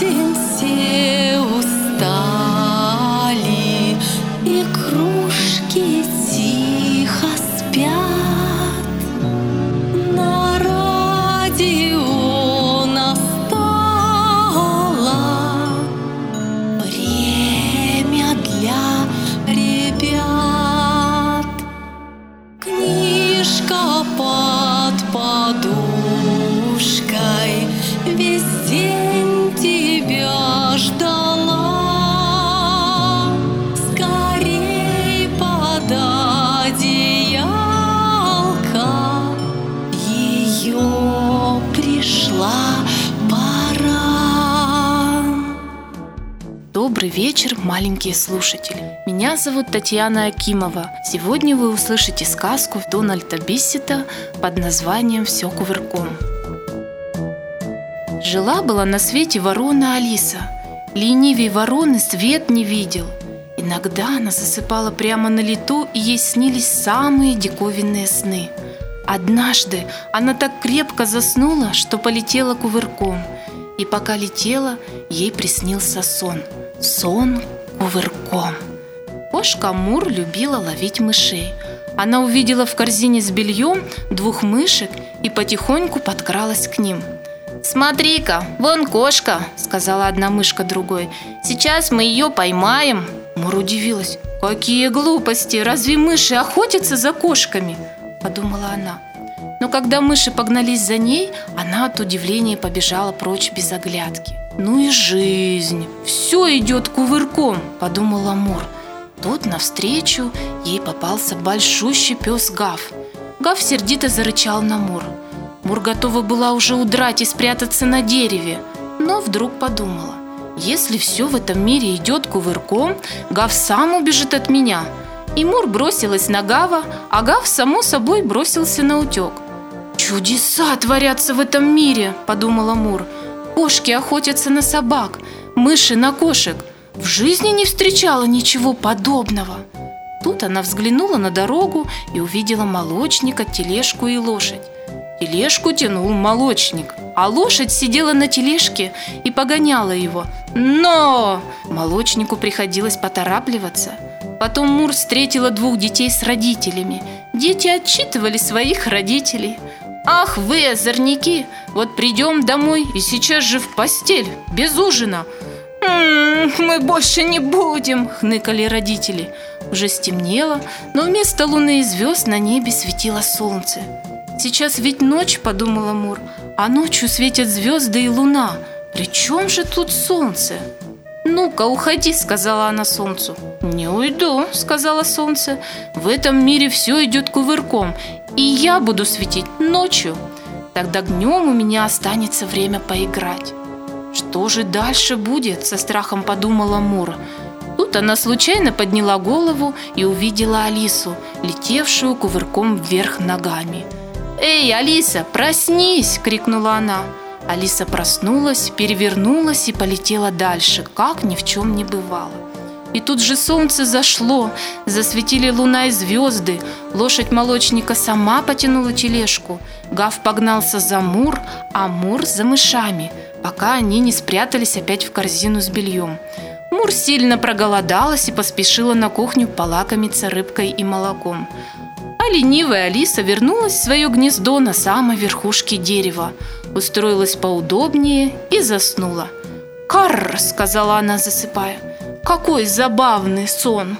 день все устали, И кружки тихо спят. На радио настало Время для ребят. Книжка Добрый вечер, маленькие слушатели. Меня зовут Татьяна Акимова. Сегодня вы услышите сказку Дональда Биссета под названием «Все кувырком». Жила-была на свете ворона Алиса. Ленивей вороны свет не видел. Иногда она засыпала прямо на лету, и ей снились самые диковинные сны. Однажды она так крепко заснула, что полетела кувырком. И пока летела, ей приснился сон. Сон кувырком. Кошка Мур любила ловить мышей. Она увидела в корзине с бельем двух мышек и потихоньку подкралась к ним. «Смотри-ка, вон кошка!» – сказала одна мышка другой. «Сейчас мы ее поймаем!» Мур удивилась. «Какие глупости! Разве мыши охотятся за кошками?» – подумала она. Но когда мыши погнались за ней, она от удивления побежала прочь без оглядки. «Ну и жизнь! Все идет кувырком!» – подумала Мур. Тут навстречу ей попался большущий пес Гав. Гав сердито зарычал на Мур. Мур готова была уже удрать и спрятаться на дереве, но вдруг подумала, если все в этом мире идет кувырком, Гав сам убежит от меня. И Мур бросилась на Гава, а Гав, само собой, бросился на утек. «Чудеса творятся в этом мире», – подумала Мур. «Кошки охотятся на собак, мыши на кошек. В жизни не встречала ничего подобного». Тут она взглянула на дорогу и увидела молочника, тележку и лошадь. Тележку тянул молочник, а лошадь сидела на тележке и погоняла его. Но молочнику приходилось поторапливаться. Потом Мур встретила двух детей с родителями. Дети отчитывали своих родителей. «Ах вы, озорники! Вот придем домой и сейчас же в постель, без ужина!» «М-м, «Мы больше не будем!» – хныкали родители. Уже стемнело, но вместо луны и звезд на небе светило солнце. «Сейчас ведь ночь», – подумала Мур, – «а ночью светят звезды и луна. При чем же тут солнце?» «Ну-ка, уходи», – сказала она солнцу. «Не уйду», – сказала солнце. «В этом мире все идет кувырком, и я буду светить ночью. Тогда днем у меня останется время поиграть». «Что же дальше будет?» – со страхом подумала Мур. Тут она случайно подняла голову и увидела Алису, летевшую кувырком вверх ногами. «Эй, Алиса, проснись!» – крикнула она. Алиса проснулась, перевернулась и полетела дальше, как ни в чем не бывало. И тут же солнце зашло, засветили луна и звезды, лошадь молочника сама потянула тележку, Гав погнался за Мур, а Мур за мышами, пока они не спрятались опять в корзину с бельем. Мур сильно проголодалась и поспешила на кухню полакомиться рыбкой и молоком ленивая Алиса вернулась в свое гнездо на самой верхушке дерева, устроилась поудобнее и заснула. «Карр!» – сказала она, засыпая. «Какой забавный сон!»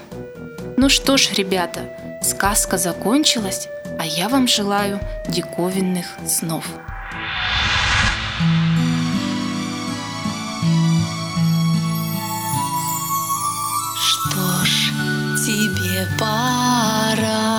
Ну что ж, ребята, сказка закончилась, а я вам желаю диковинных снов. Что ж, тебе пора.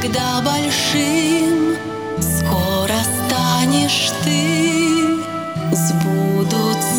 когда большим скоро станешь ты, сбудутся.